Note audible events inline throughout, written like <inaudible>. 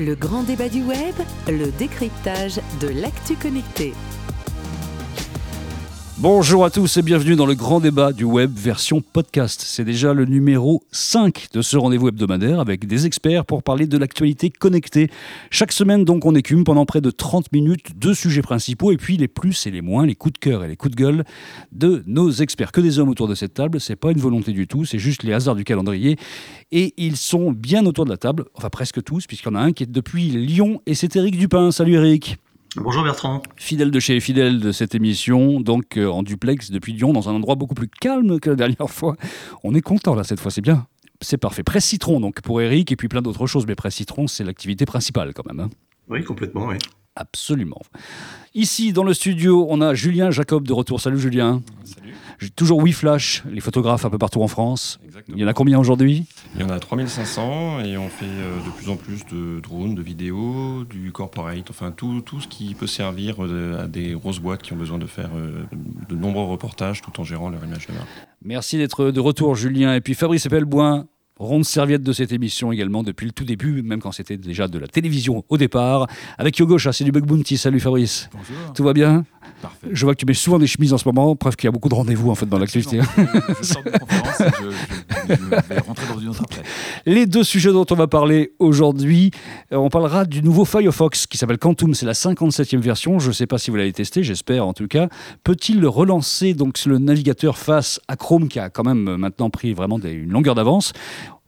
Le grand débat du web, le décryptage de l'actu connecté. Bonjour à tous et bienvenue dans le grand débat du web version podcast. C'est déjà le numéro 5 de ce rendez-vous hebdomadaire avec des experts pour parler de l'actualité connectée. Chaque semaine donc on écume pendant près de 30 minutes deux sujets principaux et puis les plus et les moins, les coups de cœur et les coups de gueule de nos experts. Que des hommes autour de cette table, c'est pas une volonté du tout, c'est juste les hasards du calendrier et ils sont bien autour de la table, enfin presque tous puisqu'il y en a un qui est depuis Lyon et c'est Eric Dupin. Salut Eric. Bonjour Bertrand. Fidèle de chez fidèle de cette émission, donc euh, en duplex depuis Lyon, dans un endroit beaucoup plus calme que la dernière fois. On est content là cette fois, c'est bien. C'est parfait. Presse Citron, donc pour Eric, et puis plein d'autres choses, mais Presse Citron, c'est l'activité principale quand même. hein. Oui, complètement, oui. Absolument. Ici, dans le studio, on a Julien Jacob de retour. Salut Julien. Salut. J'ai Toujours WeFlash, les photographes un peu partout en France. Exactement. Il y en a combien aujourd'hui? Il y en a 3500 et on fait euh, de plus en plus de drones, de vidéos, du corporate, enfin tout, tout ce qui peut servir euh, à des grosses boîtes qui ont besoin de faire euh, de nombreux reportages tout en gérant leur image de marque. Merci d'être de retour, Julien. Et puis Fabrice Pelleboin, ronde serviette de cette émission également depuis le tout début, même quand c'était déjà de la télévision au départ. Avec Yogo c'est du Bug Bounty. Salut Fabrice. Bonjour. Tout va bien? Parfait. Je vois que tu mets souvent des chemises en ce moment, preuve qu'il y a beaucoup de rendez-vous en fait dans l'activité. Je sors de conférence et je, je- je vais rentrer dans une autre après. Les deux sujets dont on va parler aujourd'hui, euh, on parlera du nouveau Firefox qui s'appelle Quantum, c'est la 57e version, je ne sais pas si vous l'avez testé, j'espère en tout cas. Peut-il le relancer donc le navigateur face à Chrome qui a quand même euh, maintenant pris vraiment des- une longueur d'avance?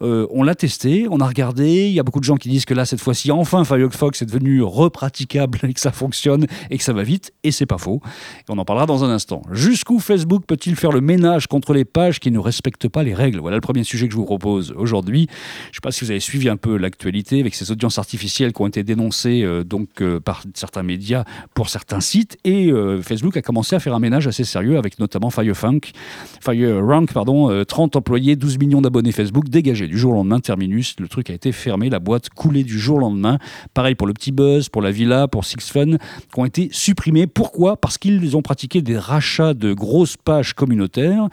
Euh, on l'a testé, on a regardé. Il y a beaucoup de gens qui disent que là, cette fois-ci, enfin, Firefox est devenu repraticable <laughs> et que ça fonctionne et que ça va vite. Et c'est pas faux. On en parlera dans un instant. Jusqu'où Facebook peut-il faire le ménage contre les pages qui ne respectent pas les règles? Voilà le premier sujet que je vous propose aujourd'hui. Je ne sais pas si vous avez suivi un peu l'actualité avec ces audiences artificielles qui ont été dénoncées euh, euh, par certains médias pour certains sites. Et Facebook a commencé à faire un ménage assez sérieux avec notamment Firefunk, FireRank, pardon, euh, 30 employés, 12 millions d'abonnés Facebook dégagés du jour au lendemain. Terminus, le truc a été fermé, la boîte coulée du jour au lendemain. Pareil pour le petit buzz, pour la villa, pour Six Fun, qui ont été supprimés. Pourquoi? Parce qu'ils ont pratiqué des rachats de grosses pages communautaires.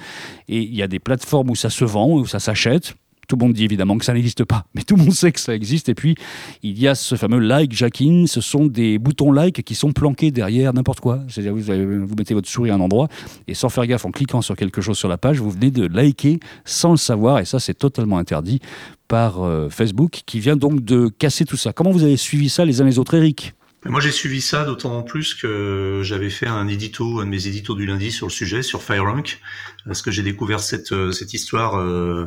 Et il y a des plateformes où ça se vend, où ça s'achète. Tout le monde dit évidemment que ça n'existe pas, mais tout le monde sait que ça existe. Et puis, il y a ce fameux like jacking. Ce sont des boutons like qui sont planqués derrière n'importe quoi. C'est-à-dire, vous, vous mettez votre souris à un endroit et sans faire gaffe, en cliquant sur quelque chose sur la page, vous venez de liker sans le savoir. Et ça, c'est totalement interdit par euh, Facebook qui vient donc de casser tout ça. Comment vous avez suivi ça les uns les autres, Eric? Moi, j'ai suivi ça d'autant plus que j'avais fait un édito, un de mes éditos du lundi sur le sujet, sur FireRank, parce que j'ai découvert cette, euh, cette histoire euh,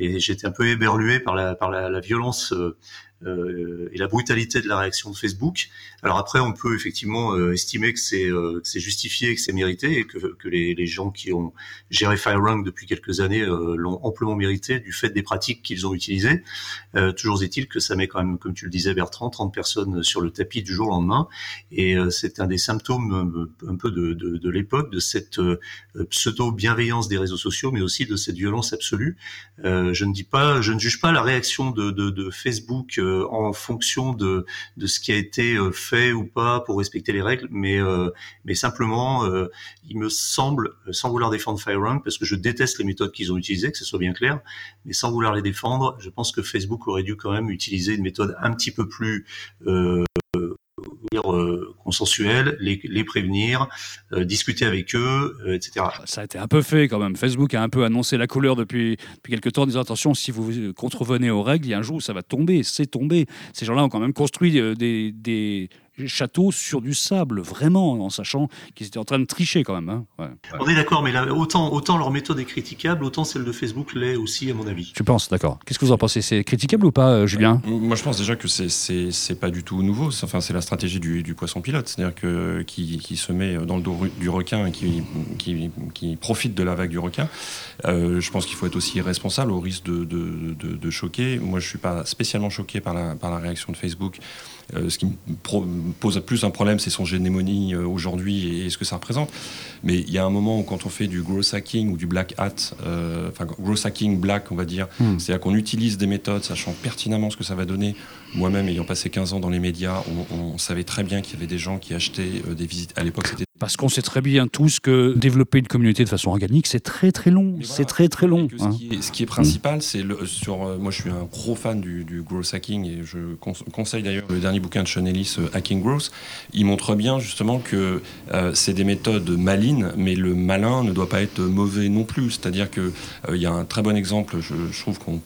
et j'étais un peu éberlué par la, par la, la violence euh, et la brutalité de la réaction de Facebook. Alors après, on peut effectivement euh, estimer que c'est euh, que justifié, que c'est mérité, et que, que les, les gens qui ont géré FireRank depuis quelques années euh, l'ont amplement mérité du fait des pratiques qu'ils ont utilisées. Euh, toujours est-il que ça met quand même, comme tu le disais Bertrand, 30 personnes sur le tapis du jour au lendemain, et euh, c'est un des symptômes euh, un peu de, de, de l'époque, de cette euh, pseudo-bienveillance des réseaux sociaux, mais aussi de cette violence absolue. Euh, je ne dis pas, je ne juge pas la réaction de, de, de Facebook euh, en fonction de, de ce qui a été euh, fait ou pas pour respecter les règles, mais, euh, mais simplement, euh, il me semble, euh, sans vouloir défendre FireRank, parce que je déteste les méthodes qu'ils ont utilisées, que ce soit bien clair, mais sans vouloir les défendre, je pense que Facebook aurait dû quand même utiliser une méthode un petit peu plus dire, euh, consensuelle, les, prévenir, euh, discuter avec eux, euh, etc. Ça a été un peu fait quand même. Facebook a un peu annoncé la couleur depuis, quelques temps en disant attention, si vous contrevenez aux règles, il y a un jour où ça va tomber. C'est tombé. Ces gens-là ont quand même construit euh, des châteaux sur du sable, vraiment, en sachant qu'ils étaient en train de tricher quand même. hein. Ouais, ouais. On est d'accord, mais là, autant, autant leur méthode est critiquable, autant celle de Facebook l'est aussi, à mon avis. Tu penses, d'accord. Qu'est-ce que vous en pensez? C'est critiquable ou pas, euh, Julien? Moi, je pense déjà que c'est- pas du tout nouveau. C'est- Enfin, c'est la stratégie du, du poisson pilote, c'est-à-dire que qui, qui se met dans le dos du requin et qui, qui, qui profite de la vague du requin. Euh, je pense qu'il faut être aussi responsable au risque de, de, de- de choquer. Moi, je suis pas spécialement choqué par la, par la réaction de Facebook. Euh, ce qui me pose plus un problème, c'est son hégémonie euh, aujourd'hui et ce que ça représente. Mais il y a un moment où quand on fait du gross hacking ou du black hat, euh, enfin gross hacking black, on va dire, Hmm. c'est-à-dire qu'on utilise des méthodes sachant pertinemment ce que ça va donner. Moi-même, ayant passé 15 ans dans les médias, on, on savait très bien qu'il y avait des gens qui achetaient des visites. À l'époque, c'était Parce qu'on sait très bien tous que développer une communauté de façon organique, c'est très très long. C'est très très long. Ce, hein. qui est, ce qui est principal, c'est le, sur. euh, moi, je suis un gros fan du, du growth hacking et je cons- conseille d'ailleurs le dernier bouquin de Sean Ellis, euh, Hacking Growth. Il montre bien justement que euh, c'est des méthodes malines, mais le malin ne doit pas être mauvais non plus. C'est-à-dire que euh, il y a un très bon exemple, je, je trouve qu'on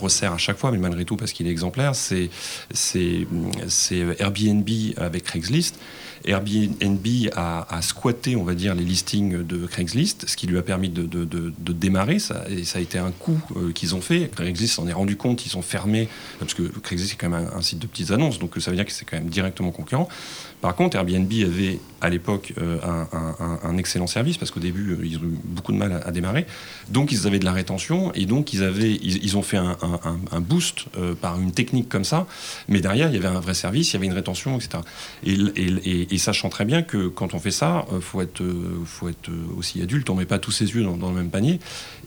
resserre à chaque fois, mais malgré tout parce qu'il est exemplaire, c'est c'est c'est Airbnb avec Craigslist. Airbnb a, a on va dire, les listings de Craigslist, ce qui lui a permis de, démarrer. Ça, a été un coup euh, qu'ils ont fait. Craigslist s'en est rendu compte, ils ont fermé, parce que Craigslist c'est quand même un, site de petites annonces, donc ça veut dire que c'est quand même directement concurrent. Par contre, Airbnb avait à l'époque euh, un, excellent service, parce qu'au début, euh, ils ont eu beaucoup de mal à, démarrer. Donc ils avaient de la rétention, et donc ils, avaient, ils, ont fait un, boost euh, par une technique comme ça. Mais derrière, il y avait un vrai service, il y avait une rétention, etc. Et, et- et- et sachant très bien que quand on fait ça, il faut être, euh, faut être euh, aussi adulte, on met pas tous ses yeux dans, dans le même panier.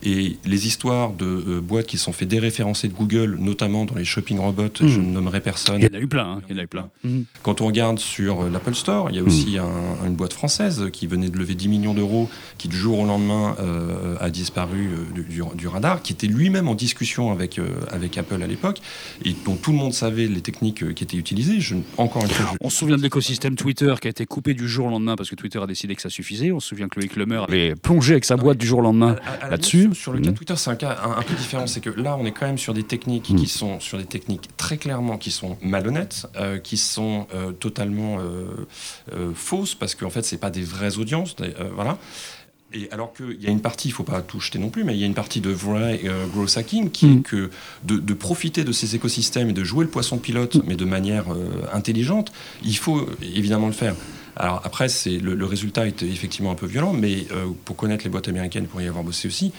Et les histoires de euh, boîtes qui se sont fait déréférencer de Google, notamment dans les shopping robots, je Mm. ne nommerai personne. Il y en a eu plein. hein, Il y en a eu plein. Mhm. Quand on regarde sur euh, l'Apple Store, il y a aussi un- une boîte française qui venait de lever 10 millions d'euros, qui du jour au lendemain euh, a disparu euh, du, du- du radar, qui était lui-même en discussion avec, euh, avec Apple à l'époque, et dont tout le monde savait les techniques euh, qui étaient utilisées. Je, encore une fois, je- On se souvient de l'écosystème Twitter qui a été coupé du jour au lendemain parce que Twitter a décidé que ça suffisait. On se souvient que Loïc Lemer avait plongé avec sa boîte du jour au lendemain. Là-dessus. Sur, sur le cas Mhm. de Twitter, c'est un cas un, un peu différent. C'est que là, on est quand même sur des techniques qui sont sur des techniques très clairement qui sont malhonnêtes, euh, qui sont euh, totalement euh, fausses parce qu'en fait, c'est pas des vraies audiences. des- voilà. Et alors qu'il y a une partie, il faut pas tout jeter non plus, mais il y a une partie de vrai euh, growth hacking qui est que de, de profiter de ces écosystèmes et de jouer le poisson pilote, mais de manière euh, intelligente, il faut évidemment le faire. Alors après, c'est le, le résultat est effectivement un peu violent, mais euh, pour connaître les boîtes américaines, pour y avoir bossé aussi,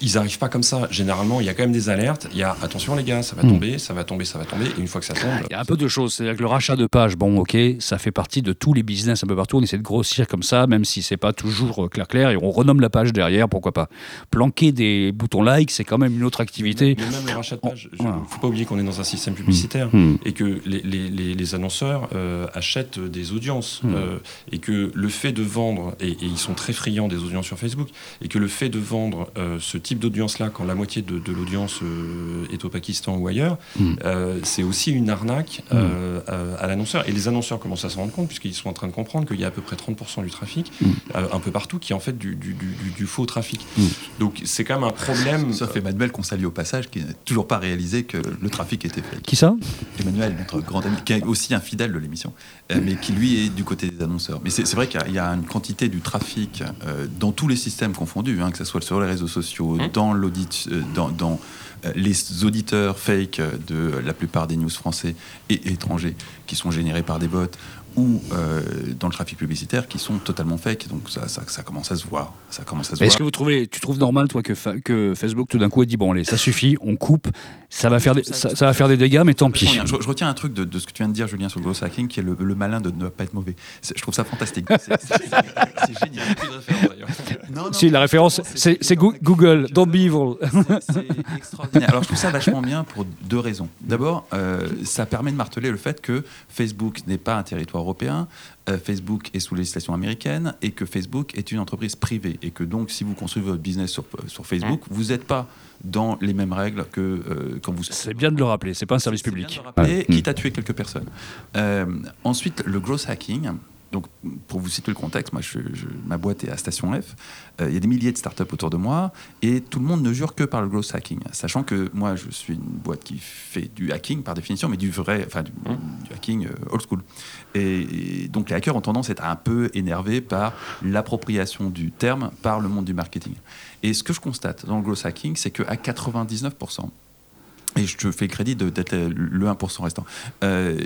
ils n'arrivent pas comme ça. Généralement, il y a quand même des alertes. Il y a attention les gars, ça va Mm. tomber, ça va tomber, ça va tomber. Et une fois que ça tombe, Il y a un peu de choses. C'est-à-dire que le rachat de pages, bon, ok, ça fait partie de tous les business un peu partout. On essaie de grossir comme ça, même si c'est pas toujours euh, clair clair, et on renomme la page derrière, pourquoi pas. Planquer des boutons like, c'est quand même une autre activité. mais même le rachat de page, il Voilà. ne faut pas oublier qu'on est dans un système publicitaire. Hmm. et que les, les- les- les annonceurs euh, achètent des audiences euh, et que le fait de vendre, et, et ils sont très friands des audiences sur Facebook, et que le fait de vendre euh, ce type d'audience-là quand la moitié de, de l'audience euh, est au Pakistan ou ailleurs, Hmm. euh, c'est aussi une arnaque euh, euh, à l'annonceur. Et les annonceurs commencent à s'en rendre compte puisqu'ils sont en train de comprendre qu'il y a à peu près 30% du trafic, Hmm. euh, un peu partout, qui est en fait du, du- du- du- du faux trafic. Hmm. Donc c'est quand même un problème. Sauf Emmanuel qu'on salue au passage, qui n'a toujours pas réalisé que le trafic était fake. Qui ça? Emmanuel, notre grand ami, qui est aussi un fidèle de l'émission, euh, mais qui lui est du côté des annonceurs. Mais c'est vrai qu'il y a- une quantité du trafic euh, dans tous les systèmes confondus, hein, que ce soit sur les réseaux sociaux, Mmh. dans l'audit, euh, dans, dans, euh, les auditeurs fake de la plupart des news français et étrangers qui sont générés par des bots ou euh, dans le trafic publicitaire qui sont totalement fake. Donc ça, ça, ça commence à se voir. Ça commence à se Est-ce que vous trouvez, tu trouves normal, toi, que, fa- que Facebook tout d'un coup ait dit bon allez, ça suffit, on coupe, ça va faire des, ça, ça va faire des dégâts, mais tant pis. Je, je retiens un truc de, de ce que tu viens de dire, Julien, sur le growth hacking, qui est le, le malin de ne pas être mauvais. Je trouve ça fantastique. C'est génial. Non, non, Si la référence, c'est c'est Goo- Google, don't be evil. C'est- extraordinaire. Alors je trouve ça vachement bien pour deux raisons. D'abord, euh, ça permet de marteler le fait que Facebook n'est pas un territoire européen, euh, Facebook est sous législation américaine et que Facebook est une entreprise privée et que donc si vous construisez votre business sur, sur Facebook, vous n'êtes pas dans les mêmes règles que euh, quand vous C'est bien de le rappeler, c'est pas un service c'est bien public. de le rappeler, Ouais. quitte à tuer quelques personnes. Euh, ensuite, le growth hacking. Donc, pour vous situer le contexte, moi, je, je- ma boîte est à Station F. Euh, Il y a des milliers de startups autour de moi et tout le monde ne jure que par le growth hacking. Sachant que moi, je suis une boîte qui fait du hacking par définition, mais du vrai, enfin, du, du hacking euh, old school. Et, et donc, les hackers ont tendance à être un peu énervés par l'appropriation du terme par le monde du marketing. Et ce que je constate dans le growth hacking, c'est qu'à 99%, et je te fais le crédit d'être le 1% restant. Euh,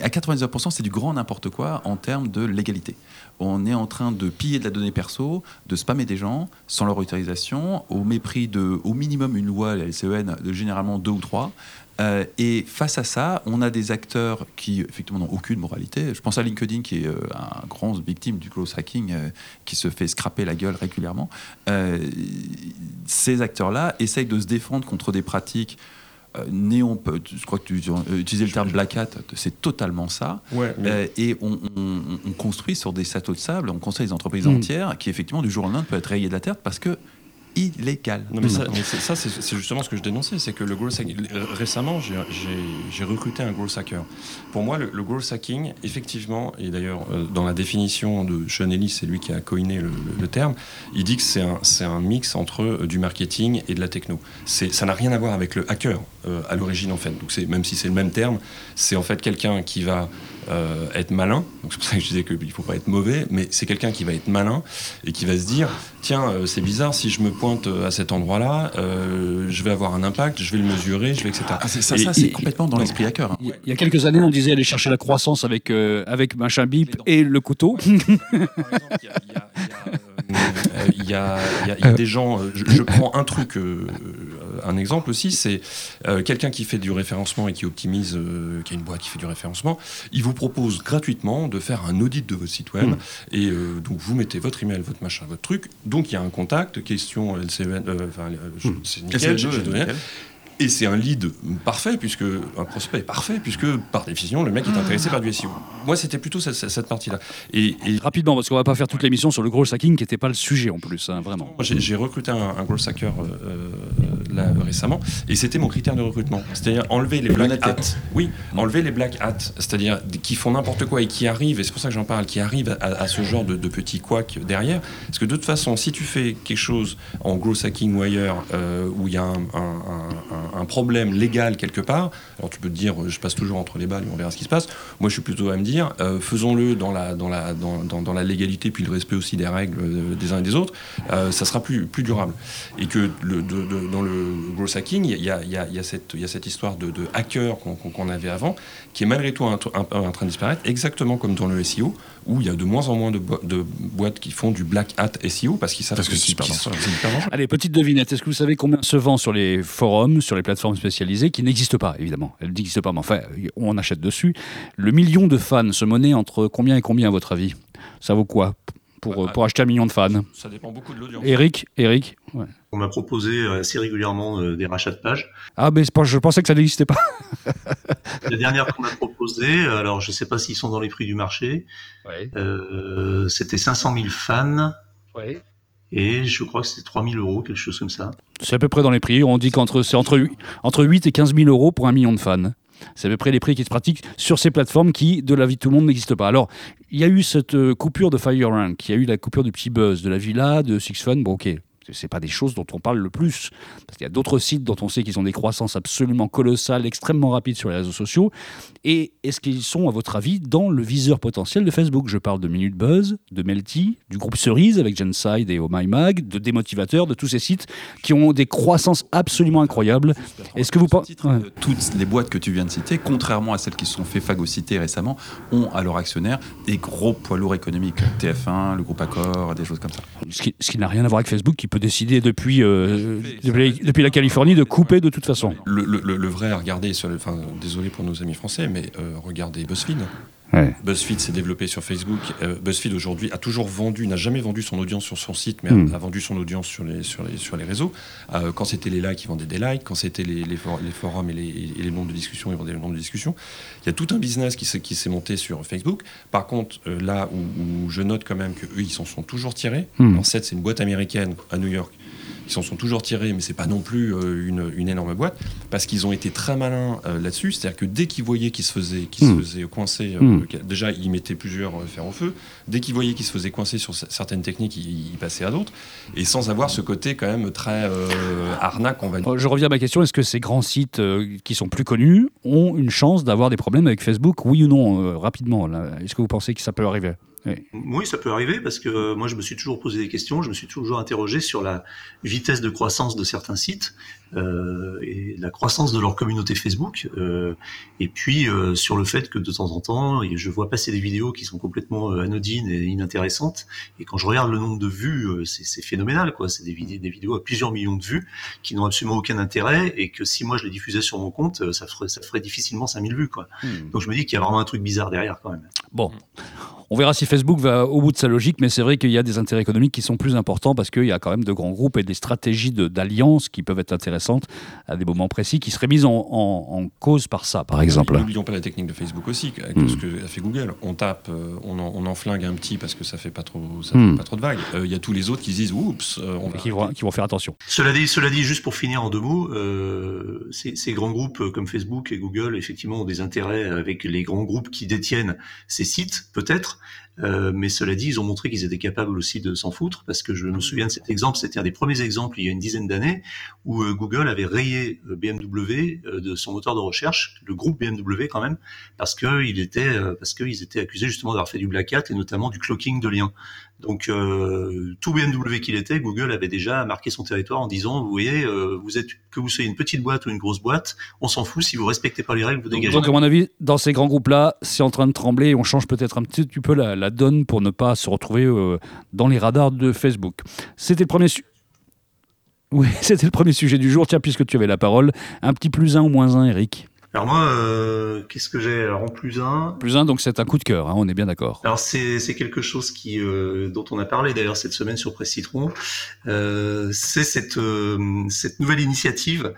à 99%, c'est du grand n'importe quoi en termes de légalité. On est en train de piller de la donnée perso, de spammer des gens sans leur autorisation, au mépris de, au minimum, une loi, la LCEN, de généralement deux ou trois. Euh, et face à ça, on a des acteurs qui, effectivement, n'ont aucune moralité. Je pense à LinkedIn, qui est euh, un grand victime du growth hacking, euh, qui se fait scraper la gueule régulièrement. Euh, ces acteurs-là essayent de se défendre contre des pratiques Néon, peut- je crois que tu euh, utilisais le terme Black Hat, c'est totalement ça. Ouais, Euh, et on, on- on construit sur des châteaux de sable, on construit des entreprises Mm. entières qui, effectivement, du jour au lendemain, peuvent être rayées de la terre parce que illégal. Non, mais ça, mais c'est- ça, c'est justement ce que je dénonçais, c'est que le hacking. Récemment, j'ai- recruté un growth hacker. Pour moi, le, le hacking, effectivement, et d'ailleurs, euh, dans la définition de Sean Ellis, c'est lui qui a coiné le, terme, il dit que c'est un, mix entre euh, du marketing et de la techno. Ça n'a rien à voir avec le hacker euh, à l'origine, en fait. Donc, même si c'est le même terme, c'est en fait quelqu'un qui va euh, être malin. Donc, c'est pour ça que je disais qu'il ne faut pas être mauvais, mais c'est quelqu'un qui va être malin et qui va se dire tiens, euh, c'est bizarre, si je me pointe euh, à cet endroit-là, euh, je vais avoir un impact, je vais le mesurer, je vais, etc. Ah, c'est ça, Et- ça c'est complètement dans l'esprit hacker. hein. Il y a- quelques années, on disait aller chercher la croissance avec, euh, avec machin bip et le couteau. Par exemple, il y a- il y a- il y a, euh, il y a- il y a- il y a des gens. euh, Je, je prends un truc, euh, euh, un exemple aussi, c'est euh, quelqu'un qui fait du référencement et qui optimise, euh, qui a une boîte qui fait du référencement. Il vous propose gratuitement de faire un audit de votre site web Mm. et euh, donc vous mettez votre email, votre machin, votre truc. Donc il y a un contact, question LCN, enfin, euh, je- Mm. c'est Et nickel. Et c'est un lead parfait, puisque un prospect est parfait, puisque par définition, le mec est intéressé par du SEO. Moi, c'était plutôt cette, partie-là. Et, et Rapidement, parce qu'on va pas faire toute l'émission sur le gros hacking qui n'était pas le sujet en plus, hein, vraiment. j'ai recruté un, un growth hacker euh, là, récemment, et c'était mon critère de recrutement. C'est-à-dire enlever les black hats. Oui, enlever les black hats, c'est-à-dire qui font n'importe quoi et qui arrivent, et c'est pour ça que j'en parle, qui arrivent à, à ce genre de, de petits couacs derrière. Parce que de toute façon, si tu fais quelque chose en growth hacking ou ailleurs, euh, où il y a un, un- un- un problème légal quelque part, alors tu peux te dire, euh, je passe toujours entre les balles et on verra ce qui se passe. Moi, je suis plutôt à me dire, euh, faisons-le dans la, dans, la, dans, dans- dans la légalité, puis le respect aussi des règles euh, des uns et des autres, ça sera plus, plus durable. Et que le, de- de- dans le growth hacking, il y a, il y a- il y a cette, il y a cette histoire de, de hacker qu'on avait avant, qui est malgré tout en train de disparaître, exactement comme dans le SEO, où il y a de moins en moins de, bo- de boîtes qui font du black hat SEO, parce qu'ils savent Parce que c'est c'est hyper dangereux. Allez, petite devinette. Est-ce que vous savez combien se vend sur les forums, sur les plateformes spécialisées, qui n'existent pas, évidemment? Elles n'existent pas, mais enfin, on achète dessus. Le million de fans se monnaie entre combien et combien, à votre avis? Ça vaut quoi? Pour, euh, pour acheter un million de fans Ça dépend beaucoup de l'audience. Eric Eric ouais. On m'a proposé assez régulièrement euh, des rachats de pages. Ah, mais c'est pas- je pensais que ça n'existait pas. <laughs> La dernière qu'on m'a proposée, alors je sais pas s'ils sont dans les prix du marché, euh, c'était 500 000 fans et je crois que c'était 3 000 euros, quelque chose comme ça. C'est à peu près dans les prix. On dit qu'entre c'est entre, entre 8 et 15 000 euros pour un million de fans. C'est à peu près les prix qui se pratiquent sur ces plateformes qui, de la vie de tout le monde, n'existent pas. Alors, il y a eu cette euh, coupure de FireRank, il y a eu la coupure du petit buzz, de la Villa, de Six Fun. Bon, ok, c'est pas des choses dont on parle le plus. Parce qu'il y a d'autres sites dont on sait qu'ils ont des croissances absolument colossales, extrêmement rapides sur les réseaux sociaux. Et est-ce qu'ils sont, à votre avis, dans le viseur potentiel de Facebook? Je parle de Minute Buzz, de Melty, du groupe Cerise avec Genside et Oh My Mag, de Démotivateur, de tous ces sites qui ont des croissances absolument incroyables. Est-ce que vous pensez euh, Toutes les boîtes que tu viens de citer, contrairement à celles qui se sont fait phagocyter récemment, ont à leur actionnaire des gros poids lourds économiques. <laughs> TF1, le groupe Accor, des choses comme ça. Ce qui, qui n'a rien à voir avec Facebook, qui peut décider depuis, euh, depuis, depuis la Californie de couper de toute façon. Le, le- vrai à regarder, enfin, désolé pour nos amis français, mais euh, regardez BuzzFeed. Ouais. BuzzFeed s'est développé sur Facebook. Euh, BuzzFeed aujourd'hui a toujours vendu, n'a jamais vendu son audience sur son site, mais Hmm. a, a vendu son audience sur les, sur les, sur les réseaux. Euh, quand c'était les likes, ils vendaient des likes. Quand c'était les, les, for- les forums et les, et les nombres de discussions, ils vendaient le nombre de discussions. Il y a tout un business qui s'est, monté sur Facebook. Par contre, euh, là où, où je note quand même qu'eux, ils s'en sont toujours tirés. Hmm. Alors, 7, c'est une boîte américaine à New York. Ils s'en sont toujours tirés, mais c'est pas non plus euh, une, une énorme boîte, parce qu'ils ont été très malins euh, là-dessus. C'est-à-dire que dès qu'ils voyaient qu'ils se faisaient, qu'ils Hmm. se faisaient coincer, euh, Hmm. déjà ils mettaient plusieurs fers au feu. Dès qu'ils voyaient qu'ils se faisaient coincer sur certaines techniques, ils, ils passaient à d'autres, et sans avoir ce côté quand même très arnaque, on va dire. Je reviens à ma question, est-ce que ces grands sites qui sont plus connus ont une chance d'avoir des problèmes avec Facebook? Oui ou non, rapidement Est-ce que vous pensez que ça peut arriver? Oui, ça peut arriver parce que euh, moi, je me suis toujours posé des questions, je me suis toujours interrogé sur la vitesse de croissance de certains sites euh, et la croissance de leur communauté Facebook, euh, et puis euh, sur le fait que de temps en temps, je vois passer des vidéos qui sont complètement euh, anodines et inintéressantes, et quand je regarde le nombre de vues, euh, c'est c'est phénoménal, quoi. C'est des, vidéos, des vidéos à plusieurs millions de vues qui n'ont absolument aucun intérêt, et que si moi je les diffusais sur mon compte, ça ferait, ça ferait difficilement 5000 vues, quoi. Donc je me dis qu'il y a vraiment un truc bizarre derrière, quand même. Bon, On verra si Facebook va au bout de sa logique, mais c'est vrai qu'il y a des intérêts économiques qui sont plus importants parce qu'il y a quand même de grands groupes et des stratégies d'alliance qui peuvent être intéressantes à des moments précis qui seraient mises en, cause par ça, par exemple. N'oublions pas la technique de Facebook aussi, hmm. ce que a fait Google. On tape, euh, on, en, flingue un petit parce que ça fait pas trop, ça hmm. fait pas trop de vagues. Euh, il y a tous les autres qui disent oups, euh, on qui, vont, qui vont faire attention. Cela dit, cela dit, juste pour finir en deux mots, ces, ces, grands groupes comme Facebook et Google, effectivement, ont des intérêts avec les grands groupes qui détiennent ces sites, peut-être. Euh, mais cela dit, ils ont montré qu'ils étaient capables aussi de s'en foutre, parce que je me souviens de cet exemple, c'était un des premiers exemples il y a une dizaine d'années, où euh, Google avait rayé euh, BMW de son moteur de recherche, le groupe BMW quand même, parce qu'ils étaient accusés justement d'avoir fait du black hat et notamment du clocking de liens. Donc tout BMW qu'il était, Google avait déjà marqué son territoire en disant, vous voyez, vous êtes que vous soyez une petite boîte ou une grosse boîte, on s'en fout si vous respectez pas les règles, vous dégagez. Donc à mon avis, dans ces grands groupes-là, c'est en train de trembler, on change peut-être un petit peu la donne pour ne pas se retrouver euh, dans les radars de Facebook. C'était le premier Oui, <laughs> c'était le premier sujet du jour. Tiens, puisque tu avais la parole, un petit plus un ou moins un, Eric? Alors moi, euh, qu'est-ce que j'ai? Alors en plus un. Plus un, donc c'est un coup de cœur, hein, on est bien d'accord. Alors c'est quelque chose qui euh, dont on a parlé d'ailleurs cette semaine sur Presse Citron. Euh, c'est cette cette nouvelle initiative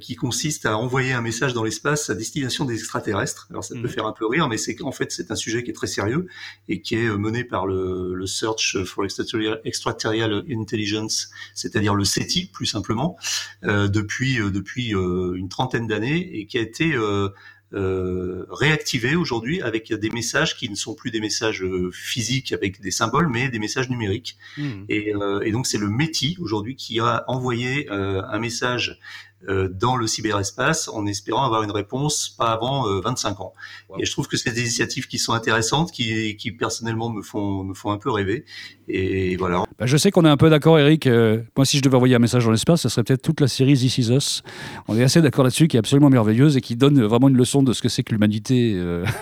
qui consiste à envoyer un message dans l'espace à destination des extraterrestres. Alors ça peut mhm. faire un peu rire, mais c'est qu'en fait c'est un sujet qui est très sérieux et qui est mené par le, le Search for Extraterrestrial Intelligence, c'est-à-dire le SETI plus simplement, depuis depuis une trentaine d'années et qui a été euh, euh, réactivé aujourd'hui avec des messages qui ne sont plus des messages euh, physiques avec des symboles, mais des messages numériques. Hmm. Et, et, donc c'est le METI aujourd'hui qui a envoyé un message dans le cyberespace en espérant avoir une réponse pas avant 25 euh, ans. Et je trouve que c'est des initiatives qui sont intéressantes, qui, qui personnellement me font, me font un peu rêver. Et voilà. Bah, je sais qu'on est un peu d'accord, Eric. Euh, moi, si je devais envoyer un message dans l'espace, ce serait peut-être toute la série This Is Us. On est assez d'accord là-dessus, qui est absolument merveilleuse et qui donne vraiment une leçon de ce que c'est que l'humanité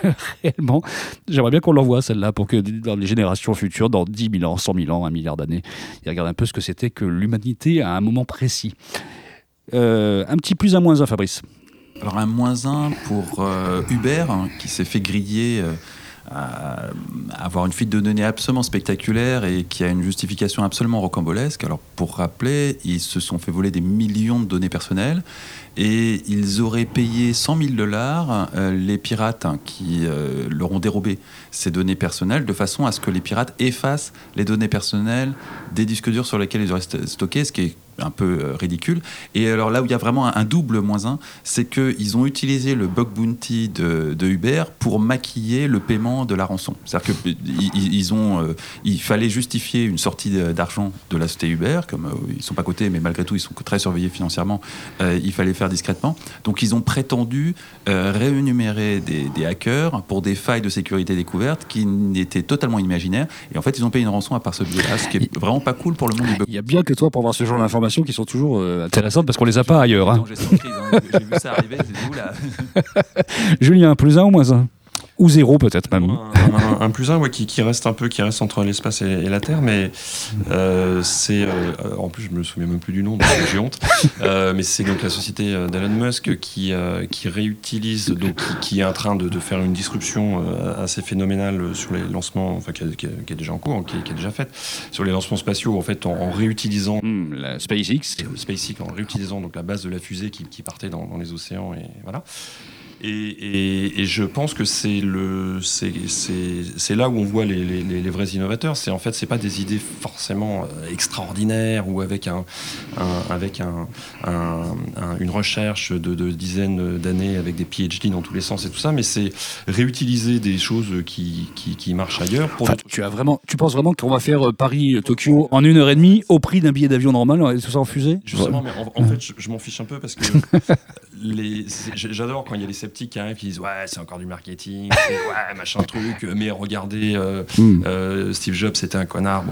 <laughs> réellement. J'aimerais bien qu'on l'envoie, celle-là, pour que dans les générations futures, dans 10 000 ans, 100 000 ans, un milliard d'années, ils regardent un peu ce que c'était que l'humanité à un moment précis. Euh, un petit plus, un moins un, Fabrice. Alors un moins un pour euh, Uber, qui s'est fait griller euh, avoir une fuite de données absolument spectaculaire et qui a une justification absolument rocambolesque. Alors pour rappeler, ils se sont fait voler des millions de données personnelles et ils auraient payé 100 000 dollars les pirates hein, qui leur ont dérobé ces données personnelles de façon à ce que les pirates effacent les données personnelles des disques durs sur lesquels ils auraient stocké, ce qui est un peu euh, ridicule. Et alors là où il y a vraiment un, double moins un, c'est qu'ils ont utilisé le bug bounty de, Uber pour maquiller le paiement de la rançon. C'est-à-dire qu'ils ont, euh, il fallait justifier une sortie d'argent de la société Uber, comme euh, ils sont pas cotés, mais malgré tout ils sont très surveillés financièrement. il fallait faire discrètement. Donc ils ont prétendu réunémérer des, des, hackers pour des failles de sécurité découvertes qui étaient totalement imaginaires. Et en fait ils ont payé une rançon à part ce biais-là, ce qui est vraiment pas cool pour le monde du bug. Il y a bien que toi pour voir ce genre d'informations qui sont toujours euh, intéressantes parce qu'on les a pas ailleurs. Hein. J'ai vu ça arriver, là <laughs> Julien, plus un ou moins un? Ou zéro peut-être même. Un, plus un ouais, qui, qui, reste un peu, qui reste entre l'espace et, la Terre, mais euh, c'est, euh, en plus je me souviens même plus du nom, donc j'ai honte, <laughs> euh, mais c'est donc la société d'Elon Musk qui, qui réutilise, donc qui, est en train de, de, faire une disruption assez phénoménale sur les lancements, enfin qui, est déjà en cours, qui, est déjà faite, sur les lancements spatiaux en fait en, réutilisant hmm, la SpaceX, SpaceX en réutilisant donc la base de la fusée qui, partait dans, dans les océans et voilà. Et, je pense que c'est le c'est là où on voit les, les, vrais innovateurs. C'est en fait c'est pas des idées forcément euh, extraordinaires ou avec un, avec un, une recherche de, dizaines d'années avec des PhD dans tous les sens et tout ça, mais c'est réutiliser des choses qui, qui, marchent ailleurs. Pour tu as vraiment tu penses vraiment qu'on va faire euh, Paris Tokyo en une heure et demie au prix d'un billet d'avion normal tout ça en fusée? Justement, mais en, fait je, m'en fiche un peu parce que <laughs> j'adore quand il y a les sceptiques qui arrivent qui disent ouais c'est encore du marketing, <laughs> ouais machin truc, mais regardez euh, hmm. euh, Steve Jobs c'était un connard.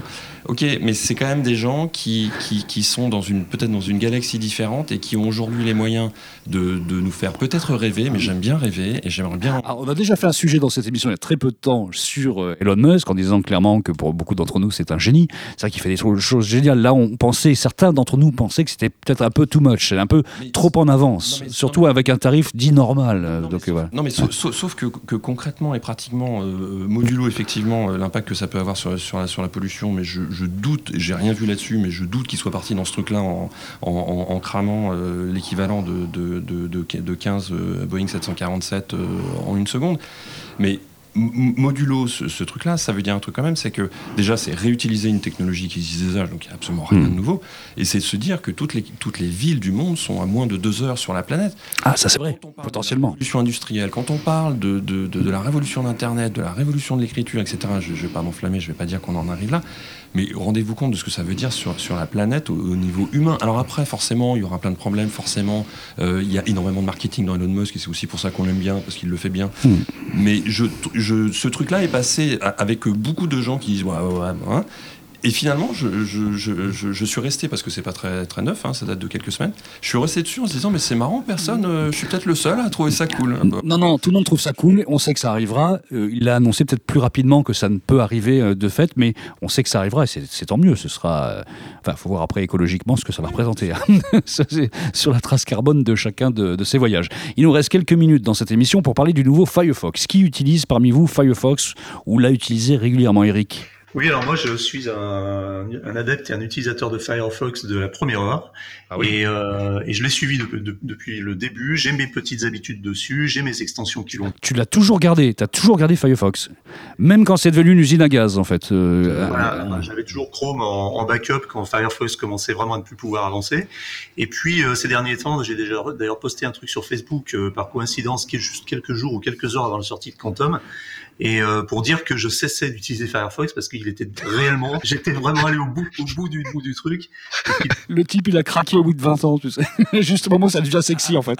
Ok, mais c'est quand même des gens qui, qui, qui sont dans une peut-être dans une galaxie différente et qui ont aujourd'hui les moyens de, de nous faire peut-être rêver, mais j'aime bien rêver et j'aimerais bien. Alors, on a déjà fait un sujet dans cette émission il y a très peu de temps sur euh, Elon Musk en disant clairement que pour beaucoup d'entre nous c'est un génie. C'est vrai qu'il fait des cho- choses géniales. Là, on pensait, certains d'entre nous pensaient que c'était peut-être un peu too much, un peu Mais- trop en avance, Non, surtout avec un tarif dit normal. Euh, Non, mais donc sauf- voilà. Non, mais sauf, sauf- sauf que, que concrètement et pratiquement, euh, modulo effectivement euh, l'impact que ça peut avoir sur, sur, la, sur la pollution, mais je, je doute, j'ai rien vu là-dessus, mais je doute qu'il soit parti dans ce truc-là en, en, en- en cramant euh, l'équivalent de, de, de, de, de 15 euh, Boeing 747 euh, en une seconde. Mais modulo ce, ce truc-là, ça veut dire un truc quand même, c'est que déjà c'est réutiliser une technologie qui existe déjà, donc il n'y a absolument rien de nouveau, et c'est de se dire que toutes les, toutes les villes du monde sont à moins de deux heures sur la planète. Ah, ça c'est vrai, potentiellement. De la révolution industrielle, quand on parle de, de, de- de la révolution d'Internet, de la révolution de l'écriture, etc., je ne vais pas m'enflammer, je ne vais pas dire qu'on en arrive là, mais rendez-vous compte de ce que ça veut dire sur, sur la planète au, au niveau humain. Alors après, forcément, il y aura plein de problèmes, forcément, euh, il y a énormément de marketing dans Elon Musk, et c'est aussi pour ça qu'on l'aime bien, parce qu'il le fait bien. Hmm. Mais je, je, ce truc-là est passé avec beaucoup de gens qui disent, ouais, ouais, ouais, hein. Et finalement, je, suis resté, parce que c'est pas très, très neuf, hein, ça date de quelques semaines, je suis resté dessus en se disant, mais c'est marrant, personne, euh, je suis peut-être le seul à trouver ça cool. Non, non, tout le monde trouve ça cool. On sait que ça arrivera. Euh, il l'a annoncé peut-être plus rapidement que ça ne peut arriver euh, de fait, mais on sait que ça arrivera et c'est tant mieux. Ce sera. Enfin, faut voir après écologiquement ce que ça va représenter hein. <laughs> Sur la trace carbone de chacun de, de ses voyages. Il nous reste quelques minutes dans cette émission pour parler du nouveau Firefox. Qui utilise parmi vous Firefox ou l'a utilisé régulièrement, Eric? Oui, alors moi je suis un, un adepte et un utilisateur de Firefox de la première heure. Ah et, euh, et je l'ai suivi de- de- depuis le début. J'ai mes petites habitudes dessus, j'ai mes extensions qui l'ont. Tu l'as toujours gardé. Tu as toujours gardé Firefox, même quand c'est devenu une usine à gaz en fait. Euh, Voilà, euh, J'avais toujours Chrome en, en backup quand Firefox commençait vraiment à ne plus pouvoir avancer. Et puis euh, ces derniers temps, j'ai déjà d'ailleurs posté un truc sur Facebook euh, par coïncidence, qui est juste quelques jours ou quelques heures avant la sortie de Quantum, et euh, pour dire que je cessais d'utiliser Firefox parce qu'il était réellement, <laughs> j'étais vraiment allé au bout, au bout du bout du truc. Puis, Le type, il a craqué au bout de 20 ans, tu sais. <laughs> Juste au moment où ça devient sexy, en fait.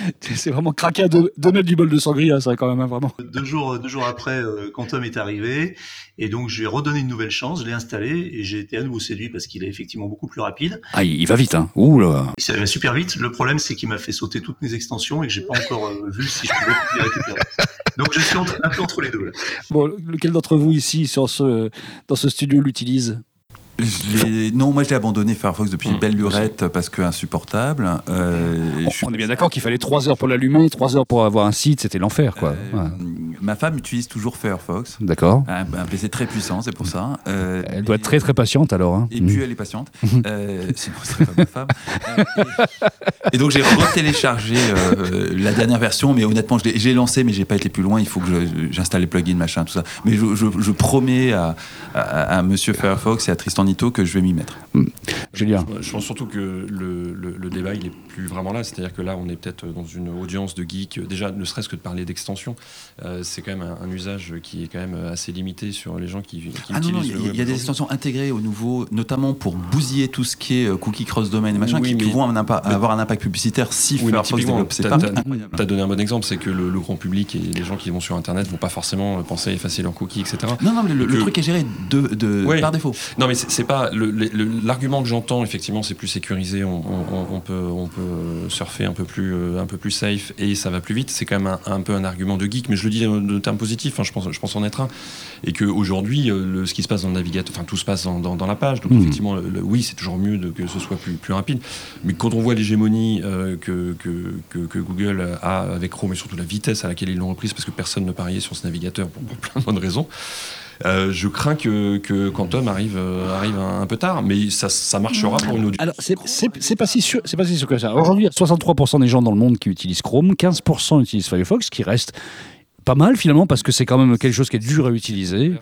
<laughs> C'est vraiment craqué à deux, deux mètres du bol de sangria, ça, quand même, hein, vraiment. deux jours, deux jours après, euh, Quantum est arrivé, et donc je lui ai redonné une nouvelle chance, je l'ai installé, et j'ai été à nouveau séduit parce qu'il est effectivement beaucoup plus rapide. Ah, il il va vite, hein. Ouh là. Ça va super vite. Le problème, c'est qu'il m'a fait sauter toutes mes extensions et que j'ai pas encore euh, vu si je pouvais les récupérer. Donc je suis entre- un peu entre les deux. Là. Bon, lequel d'entre vous ici, sur ce, dans ce studio, l'utilise? Je non, moi je l'ai abandonné Firefox depuis Mmh, une belle lurette parce que insupportable. Euh, suis- On est bien d'accord qu'il fallait 3 heures pour l'allumer, 3 heures pour avoir un site, c'était l'enfer, quoi. Euh, Ouais. Ma femme utilise toujours Firefox. D'accord. Un, un PC très puissant, c'est pour ça. Euh, Elle doit et- être très très patiente alors. hein. Et puis elle est patiente. Sinon, ce serait pas ma femme. Et, et donc j'ai retéléchargé la dernière version, mais honnêtement, j'ai lancé, mais j'ai pas été plus loin. Il faut que j'installe les plugins, machin, tout ça. Mais je, je- je promets à, à, à Monsieur Firefox et à Tristan Que je vais m'y mettre. Julien. Je, je pense surtout que le, le- le débat, il est plus vraiment là. C'est-à-dire que là, on est peut-être dans une audience de geeks. Déjà, ne serait-ce que de parler d'extension, euh, c'est quand même un, un usage qui est quand même assez limité sur les gens qui, qui Ah non, utilisent non, le il y, a- y des extensions intégrées au nouveau, notamment pour bousiller tout ce qui est euh, cookie cross-domain et machin, Oui, qui, mais- vont un mais- avoir un impact publicitaire si Oui, mais Firefox typiquement, développe. Incroyable. Tu as donné un bon exemple, c'est que le, le grand public et les gens qui vont sur Internet vont pas forcément penser à effacer leurs cookies, etc. Non, non, mais le, le que- truc est géré de, de, Ouais. par défaut. Non, mais c'est c'est pas l'argument que j'entends. Effectivement, c'est plus sécurisé. On, on- on peut, on peut surfer un peu plus, euh, un peu plus safe et ça va plus vite. C'est quand même un, un peu un argument de geek, mais je le dis de terme positif. hein, je pense, je pense en être un. Et que aujourd'hui, euh, ce qui se passe dans le navigateur, enfin tout se passe dans, dans- dans la page. Donc Mhm. effectivement, le- le- oui, c'est toujours mieux de- que ce soit plus, plus rapide. Mais quand on voit l'hégémonie euh, que, que, que- que Google a avec Chrome et surtout la vitesse à laquelle ils l'ont reprise, parce que personne ne pariait sur ce navigateur pour, pour plein de bonnes raisons. Euh, je crains que, que Quantum arrive, euh, arrive un, un peu tard, mais ça, ça marchera pour une audience. Alors, c'est- pas si sûr, c'est pas si sûr que ça. Aujourd'hui, il y a 63% des gens dans le monde qui utilisent Chrome, 15% utilisent Firefox, qui reste pas mal finalement parce que c'est quand même quelque chose qui est dur à utiliser.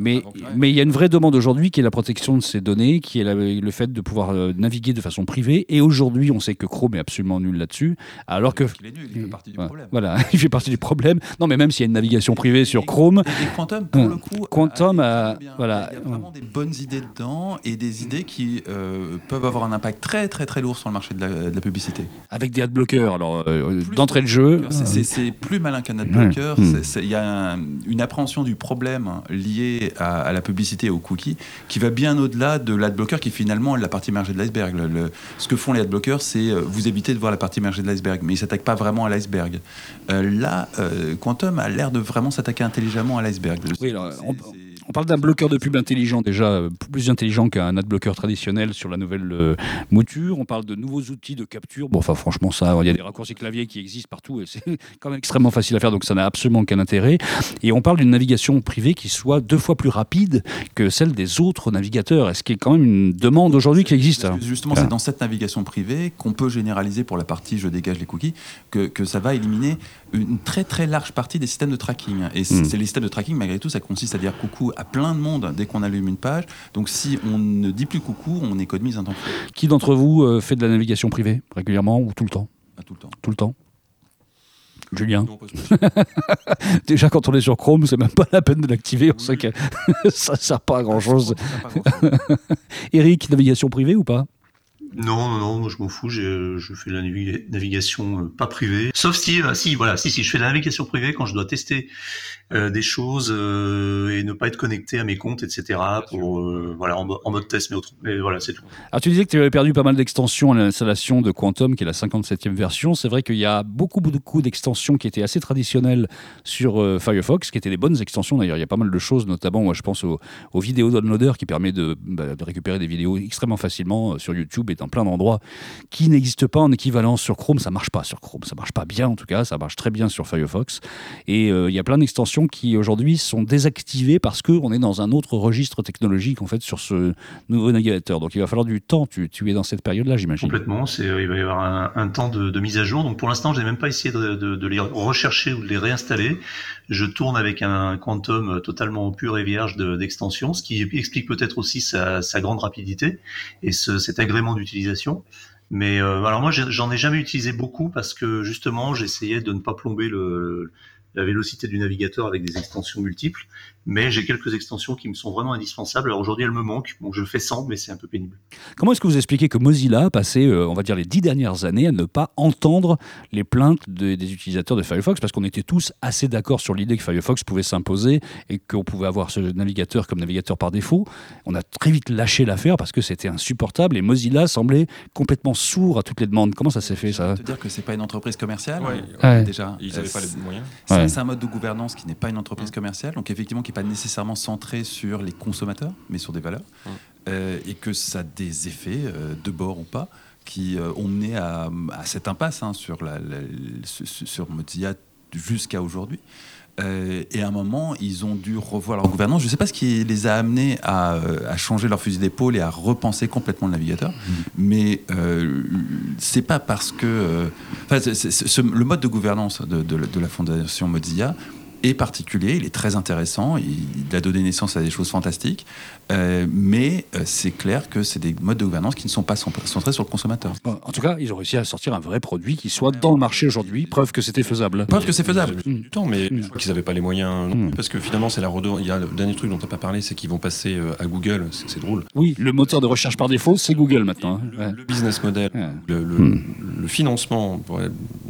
Mais mais il y a une vraie demande aujourd'hui qui est la protection de ces données, qui est la- le fait de pouvoir euh, naviguer de façon privée. Et aujourd'hui, on sait que Chrome est absolument nul là-dessus, alors que Il est nul, il fait partie du Ouais, problème. Voilà, <laughs> il fait partie du problème. Non, mais même s'il y a une navigation privée sur Chrome, Et, et Quantum, pour le coup, Quantum a- a- bien. voilà. il y a vraiment des bonnes idées dedans et des idées qui euh, peuvent avoir un impact très très très lourd sur le marché de la, de la publicité. avec des adblockers, alors euh, d'entrée de jeu. C'est- plus malin qu'un adblocker. C'est- Il y a un- une appréhension du problème lié à, la publicité et aux cookies, qui va bien au-delà de l'adblocker, qui est finalement la partie immergée de l'iceberg. ce que font les adblockers, c'est vous éviter de voir la partie immergée de l'iceberg, mais ils s'attaquent pas vraiment à l'iceberg. là, Quantum a l'air de vraiment s'attaquer intelligemment à l'iceberg. Oui, on parle d'un bloqueur de pub intelligent déjà, euh, plus intelligent qu'un adblocker traditionnel sur la nouvelle euh, mouture. On parle de nouveaux outils de capture. Bon, enfin franchement, ça, il y a des raccourcis clavier qui existent partout et c'est <laughs> quand même extrêmement facile à faire, donc ça n'a absolument aucun intérêt. Et on parle d'une navigation privée qui soit deux fois plus rapide que celle des autres navigateurs. Est-ce qu'il y a quand même une demande aujourd'hui qui existe hein? Justement, c'est dans cette navigation privée qu'on peut généraliser pour la partie je dégage les cookies que, que ça va éliminer une très très large partie des systèmes de tracking. Et hmm. c'est les systèmes de tracking, malgré tout, ça consiste à dire coucou à plein de monde dès qu'on allume une page. Donc si on ne dit plus coucou, on économise un temps. Qui d'entre vous euh, fait de la navigation privée régulièrement ou tout le temps? Ah, Tout le temps. Tout le temps Julien <laughs> Déjà, quand on est sur Chrome, c'est même pas la peine de l'activer. On sait que <laughs> ça sert pas à grand chose. <laughs> Eric, navigation privée ou pas? Non, non, non, je m'en fous. Je fais la navigation euh, pas privée. Sauf si, euh, si, voilà, si, si, je fais la navigation privée quand je dois tester euh, des choses et ne pas être connecté à mes comptes, etc. Pour, voilà, en, mode test, mais, autre, mais voilà, c'est tout. Alors, tu disais que tu avais perdu pas mal d'extensions à l'installation de Quantum, qui est la 57e version. C'est vrai qu'il y a beaucoup, beaucoup d'extensions qui étaient assez traditionnelles sur Firefox, qui étaient des bonnes extensions d'ailleurs. Il y a pas mal de choses, notamment, moi, je pense au, vidéo downloader qui permet de, bah, de récupérer des vidéos extrêmement facilement sur YouTube et dans plein d'endroits qui n'existent pas en équivalence sur Chrome. Ça marche pas sur Chrome, ça marche pas bien en tout cas, ça marche très bien sur Firefox. Et euh, il y a plein d'extensions qui aujourd'hui sont désactivées parce qu'on est dans un autre registre technologique en fait sur ce nouveau navigateur. Donc il va falloir du temps. Tu, es dans cette période-là, j'imagine. Complètement. C'est, il va y avoir un, temps de, mise à jour. Donc pour l'instant, je n'ai même pas essayé de, les rechercher ou de les réinstaller. Je tourne avec un quantum totalement pur et vierge d'extension, ce qui explique peut-être aussi sa, grande rapidité et cet agrément d'utilisation utilisation. Mais euh, alors moi, j'en ai jamais utilisé beaucoup parce que justement, j'essayais de ne pas plomber le, la vélocité du navigateur avec des extensions multiples, mais j'ai quelques extensions qui me sont vraiment indispensables. Alors aujourd'hui, elles me manquent. Bon, je fais sans, mais c'est un peu pénible. Comment est-ce que vous expliquez que Mozilla a passé, euh, on va dire, les dix dernières années à ne pas entendre les plaintes des utilisateurs de Firefox? Parce qu'on était tous assez d'accord sur l'idée que Firefox pouvait s'imposer et qu'on pouvait avoir ce navigateur comme navigateur par défaut. On a très vite lâché l'affaire parce que c'était insupportable et Mozilla semblait complètement sourd à toutes les demandes. Comment ça s'est fait ça? Te dire que c'est pas une entreprise commerciale? Déjà, ils n'avaient pas les moyens. C'est un mode de gouvernance qui n'est pas une entreprise commerciale, donc effectivement qui n'est pas nécessairement centré sur les consommateurs, mais sur des valeurs, euh, et que ça a des effets, euh, de bord ou pas, qui euh, ont mené à, cette impasse hein, sur, la, sur Mozilla jusqu'à aujourd'hui. Euh, et à un moment, ils ont dû revoir leur gouvernance. Je ne sais pas ce qui les a amenés à, à changer leur fusil d'épaule et à repenser complètement le navigateur, mmh. mais euh, c'est pas parce que. Euh, le mode de gouvernance de, de, de la fondation Mozilla est particulier, il est très intéressant, il, a donné naissance à des choses fantastiques, euh, mais euh, c'est clair que c'est des modes de gouvernance qui ne sont pas centrés sur le consommateur. en tout cas, ils ont réussi à sortir un vrai produit qui soit dans le marché aujourd'hui, preuve que c'était faisable. Preuve que c'est faisable. Du temps, mais je crois qu'ils n'avaient pas les moyens, mm. parce que finalement, c'est la Il y a le dernier truc dont tu n'as pas parlé, c'est qu'ils vont passer euh, à Google, c'est drôle. Oui, le moteur de recherche par défaut, c'est Google maintenant. Hein. Le, business model, le, le, financement,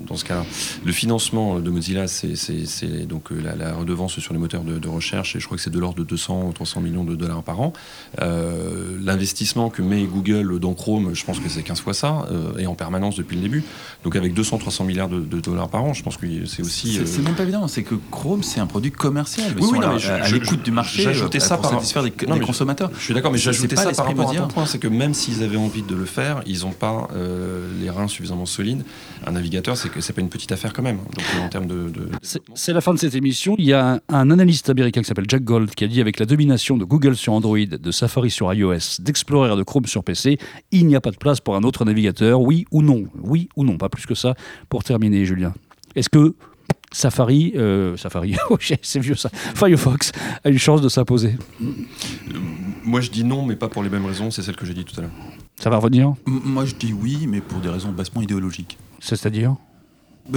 dans ce cas-là, le financement de Mozilla, c'est donc la, redevance sur les moteurs de, recherche, et je crois que c'est de l'ordre de 200 ou 300 millions de dollars par an. Euh, l'investissement que met Google dans Chrome, je pense que c'est 15 fois ça, euh, et en permanence depuis le début. Donc avec 200-300 milliards de, dollars par an, je pense que c'est aussi... C'est euh, même pas évident, c'est que Chrome, c'est un produit commercial. Oui, oui, non, à, l'écoute du marché, j'ajoutais ça pour satisfaire des, consommateurs. Je suis d'accord, mais j'ajoutais ça par rapport à ton point, c'est que même s'ils avaient envie de le faire, ils n'ont pas les reins suffisamment solides. Un navigateur, c'est que c'est pas une petite affaire quand même. Donc en termes de... C'est la fin de cette émission il y a un, analyste américain qui s'appelle Jack Gold qui a dit avec la domination de Google sur Android, de Safari sur iOS, d'Explorer et de Chrome sur PC, il n'y a pas de place pour un autre navigateur, oui ou non? Oui ou non, pas plus que ça. Pour terminer, Julien, est-ce que Safari, euh, Safari, <laughs> oh, c'est vieux ça, Firefox a une chance de s'imposer? Moi je dis non, mais pas pour les mêmes raisons, c'est celle que j'ai dit tout à l'heure. Ça va revenir? Moi je dis oui, mais pour des raisons bassement idéologiques. C'est-à-dire?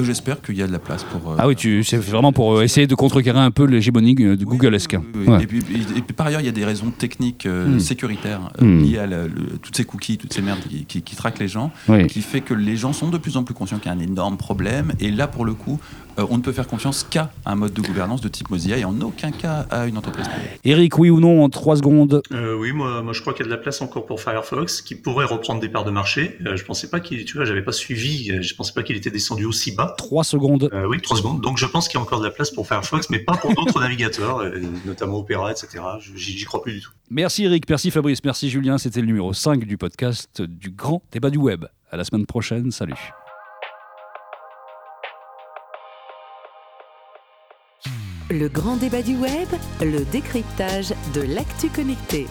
J'espère qu'il y a de la place pour. euh, Ah oui, tu, c'est vraiment pour euh, essayer de contrecarrer un peu l'hégémonie euh, de Google-esque. oui, oui, oui. Ouais. Et, puis, et- puis, par ailleurs, il y a des raisons techniques euh, Hmm. sécuritaires euh, Hmm. liées à la- le- toutes ces cookies, toutes ces merdes qui, qui- qui traquent les gens, qui fait que les gens sont de plus en plus conscients qu'il y a un énorme problème. Et là, pour le coup, euh, on ne peut faire confiance qu'à un mode de gouvernance de type Mozilla et en aucun cas à une entreprise privée. Eric, oui ou non, en trois secondes Euh, oui, moi, moi je crois qu'il y a de la place encore pour Firefox, qui pourrait reprendre des parts de marché. Euh, je pensais pas qu'il, tu vois, j'avais pas suivi, euh, je pensais pas qu'il était descendu aussi bas. Trois secondes. Euh, oui, trois secondes. Donc je pense qu'il y a encore de la place pour Firefox, mais pas pour <laughs> d'autres navigateurs, euh, notamment Opera, etc. J'y crois plus du tout. Merci Eric, merci Fabrice, merci Julien. C'était le numéro 5 du podcast du grand débat du web. À la semaine prochaine. Salut. Le grand débat du web, le décryptage de l'actu connecté.